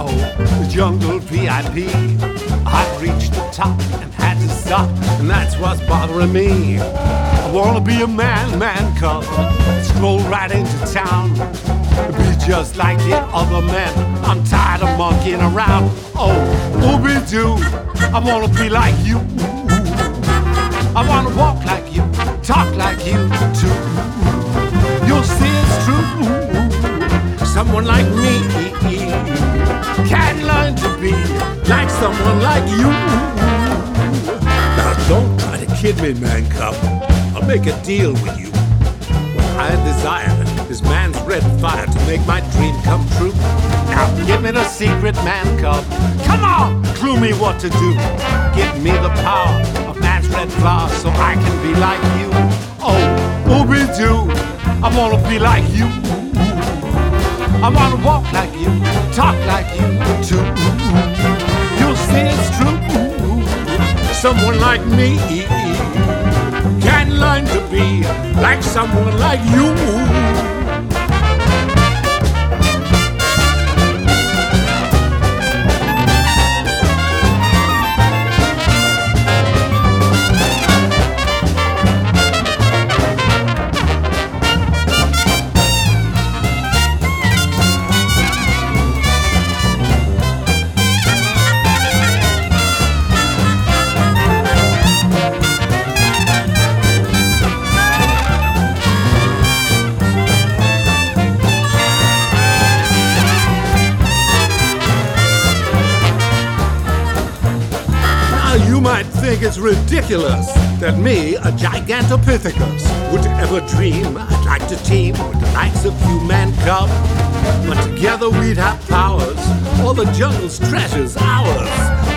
Oh, jungle VIP. I've reached the top and had to stop, and that's what's bothering me. I wanna be a man, man cub, stroll right into town, be just like the other men. I'm tired of monkeying around. Oh, Ooby Doo, I wanna be like you. Someone like you. Now don't try to kid me, man cub. I'll make a deal with you. What I desire is man's red fire to make my dream come true. Now give me the secret, man cub. Come on, clue me what to do. Give me the power of man's red flower so I can be like you. Oh, Ooby Doo, I wanna be like you. I wanna walk like you, talk like you too. Someone like me can learn to be like someone like you. Might think it's ridiculous that me, a Gigantopithecus, would ever dream I'd like to team with the likes of you, man cub. But together we'd have powers, all the jungle's treasures ours.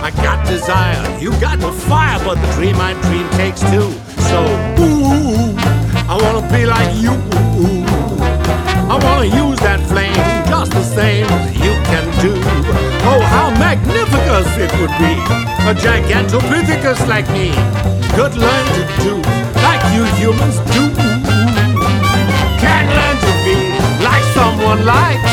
I got desire, you got the fire, but the dream I dream takes two. So, ooh, I wanna be like you. I wanna use that flame just the same as you can do. Oh, how magnificent it would be! A gigantopithecus like me could learn to do like you humans do. Can learn to be like someone like